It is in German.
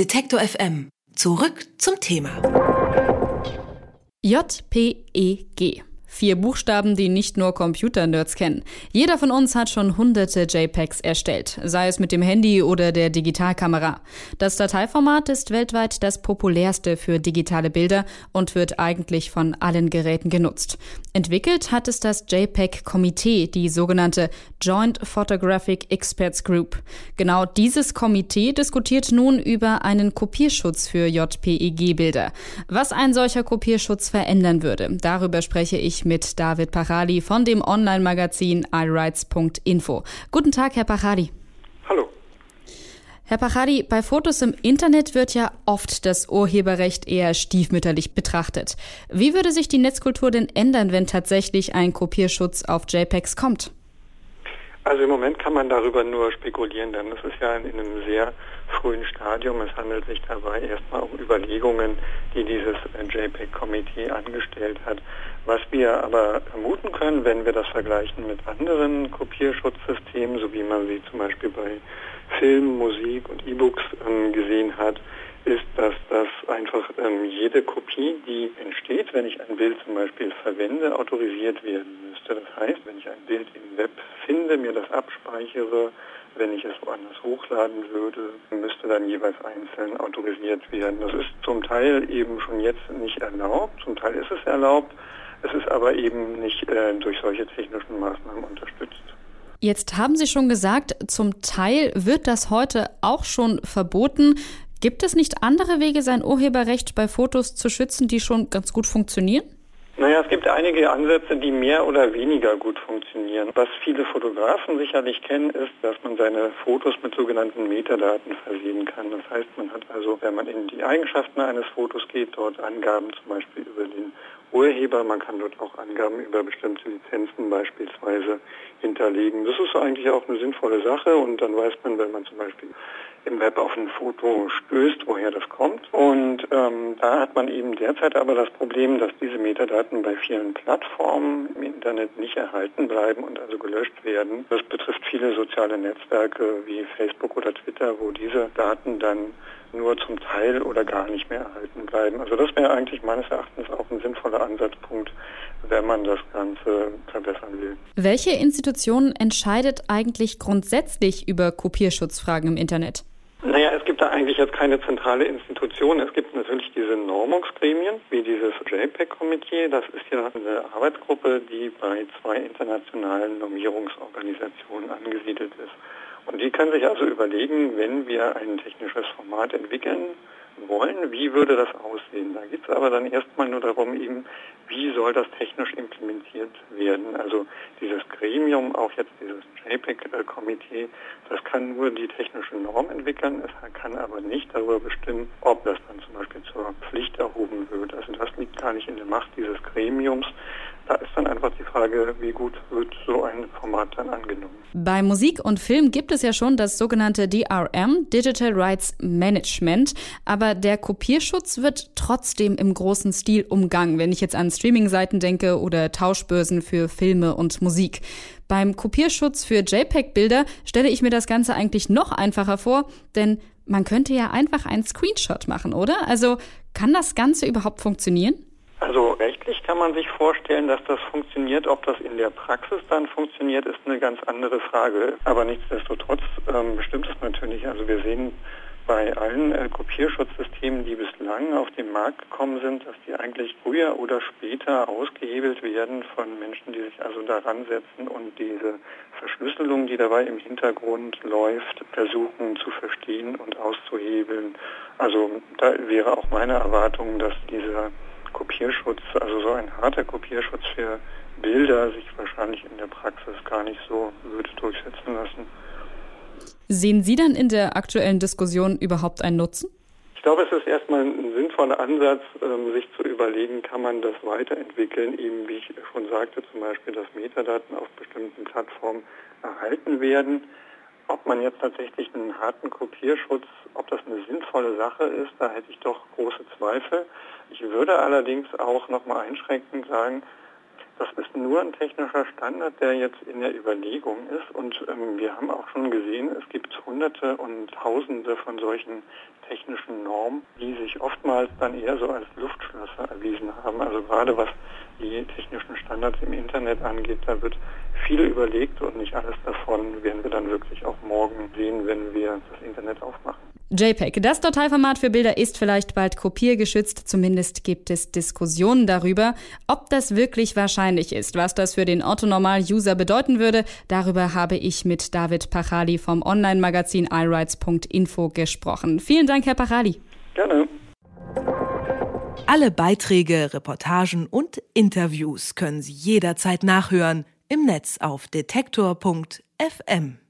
Detektor FM. Zurück zum Thema. JPEG. Vier Buchstaben, die nicht nur Computer-Nerds kennen. Jeder von uns hat schon hunderte JPEGs erstellt, sei es mit dem Handy oder der Digitalkamera. Das Dateiformat ist weltweit das populärste für digitale Bilder und wird eigentlich von allen Geräten genutzt. Entwickelt hat es das JPEG-Komitee, die sogenannte Joint Photographic Experts Group. Genau dieses Komitee diskutiert nun über einen Kopierschutz für JPEG-Bilder. Was ein solcher Kopierschutz verändern würde, darüber spreche ich mit David Pachali von dem Online-Magazin iRights.info. Guten Tag, Herr Pachali. Hallo. Herr Pachadi, bei Fotos im Internet wird ja oft das Urheberrecht eher stiefmütterlich betrachtet. Wie würde sich die Netzkultur denn ändern, wenn tatsächlich ein Kopierschutz auf JPEGs kommt? Also im Moment kann man darüber nur spekulieren, denn es ist ja in einem sehr frühen Stadium. Es handelt sich dabei erstmal um Überlegungen, die dieses JPEG-Komitee angestellt hat. Was wir aber vermuten können, wenn wir das vergleichen mit anderen Kopierschutzsystemen, so wie man sie zum Beispiel bei Film, Musik und E-Books ähm, gesehen hat, ist, dass das einfach ähm, jede Kopie, die entsteht, wenn ich ein Bild zum Beispiel verwende, autorisiert werden müsste. Das heißt, wenn ich ein Bild finde, mir das abspeichere, wenn ich es woanders hochladen würde, müsste dann jeweils einzeln autorisiert werden. Das ist zum Teil eben schon jetzt nicht erlaubt, zum Teil ist es erlaubt, es ist aber eben nicht äh, durch solche technischen Maßnahmen unterstützt. Jetzt haben Sie schon gesagt, zum Teil wird das heute auch schon verboten. Gibt es nicht andere Wege, sein Urheberrecht bei Fotos zu schützen, die schon ganz gut funktionieren? Naja, es gibt einige Ansätze, die mehr oder weniger gut funktionieren. Was viele Fotografen sicherlich kennen, ist, dass man seine Fotos mit sogenannten Metadaten versehen kann. Das heißt, man hat also, wenn man in die Eigenschaften eines Fotos geht, dort Angaben zum Beispiel über den Urheber. Man kann dort auch Angaben über bestimmte Lizenzen beispielsweise hinterlegen. Das ist eigentlich auch eine sinnvolle Sache und dann weiß man, wenn man zum Beispiel im Web auf ein Foto stößt, woher das kommt. Und ähm, da hat man eben derzeit aber das Problem, dass diese Metadaten bei vielen Plattformen im Internet nicht erhalten bleiben und also gelöscht werden. Das betrifft viele soziale Netzwerke wie Facebook oder Twitter, wo diese Daten dann nur zum Teil oder gar nicht mehr erhalten bleiben. Also das wäre eigentlich meines Erachtens auch ein sinnvoller Ansatzpunkt, wenn man das Ganze verbessern will. Welche Institution entscheidet eigentlich grundsätzlich über Kopierschutzfragen im Internet? Naja, gibt da eigentlich jetzt keine zentrale Institution. Es gibt natürlich diese Normungsgremien, wie dieses JPEG-Komitee. Das ist ja eine Arbeitsgruppe, die bei zwei internationalen Normierungsorganisationen angesiedelt ist. Und die können sich also überlegen, wenn wir ein technisches Format entwickeln wollen, wie würde das aussehen? Da geht es aber dann erstmal nur darum, eben, wie soll das technisch implementiert werden? Also dieses Gremium, auch jetzt dieses JPEG-Komitee, das kann nur die technische Norm entwickeln, es kann aber nicht darüber bestimmen, ob das dann zum Beispiel zur Pflicht erhoben wird. Also das liegt gar nicht in der Macht dieses Gremiums. Da ist dann einfach die Frage, wie gut wird so ein Format dann angenommen. Bei Musik und Film gibt es ja schon das sogenannte DRM, Digital Rights Management, aber der Kopierschutz wird trotzdem im großen Stil umgangen, wenn ich jetzt an Streaming-Seiten denke oder Tauschbörsen für Filme und Musik. Beim Kopierschutz für JPEG-Bilder stelle ich mir das Ganze eigentlich noch einfacher vor, denn man könnte ja einfach einen Screenshot machen, oder? Also kann das Ganze überhaupt funktionieren? Also rechtlich kann man sich vorstellen, dass das funktioniert. Ob das in der Praxis dann funktioniert, ist eine ganz andere Frage. Aber nichtsdestotrotz ähm, bestimmt es natürlich. Also wir sehen bei allen äh, Kopierschutzsystemen, die bislang auf den Markt gekommen sind, dass die eigentlich früher oder später ausgehebelt werden von Menschen, die sich also daran setzen und diese Verschlüsselung, die dabei im Hintergrund läuft, versuchen zu verstehen und auszuhebeln. Also da wäre auch meine Erwartung, dass dieser Kopierschutz, also so ein harter Kopierschutz für Bilder sich wahrscheinlich in der Praxis gar nicht so würde durchsetzen lassen. Sehen Sie dann in der aktuellen Diskussion überhaupt einen Nutzen? Ich glaube, es ist erstmal ein sinnvoller Ansatz, ähm, sich zu überlegen, kann man das weiterentwickeln, eben wie ich schon sagte, zum Beispiel, dass Metadaten auf bestimmten Plattformen erhalten werden. Ob man jetzt tatsächlich einen harten Kopierschutz, ob das eine sinnvolle Sache ist, da hätte ich doch große Zweifel. Ich würde allerdings auch nochmal einschränkend sagen, Das ist nur ein technischer Standard, der jetzt in der Überlegung ist. Und ähm, wir haben auch schon gesehen, es gibt Hunderte und Tausende von solchen technischen Normen, die sich oftmals dann eher so als Luftschlösser erwiesen haben. Also gerade was die technischen Standards im Internet angeht, da wird viel überlegt und nicht alles davon werden wir dann wirklich auch morgen sehen, wenn wir das Internet aufmachen. JPEG, das Dateiformat für Bilder ist vielleicht bald kopiergeschützt, zumindest gibt es Diskussionen darüber, ob das wirklich wahrscheinlich ist. Was das für den Otto-Normal-User bedeuten würde, darüber habe ich mit David Pachali vom Online-Magazin iRights.info gesprochen. Vielen Dank, Herr Pachali. Gerne. Alle Beiträge, Reportagen und Interviews können Sie jederzeit nachhören im Netz auf detektor.fm.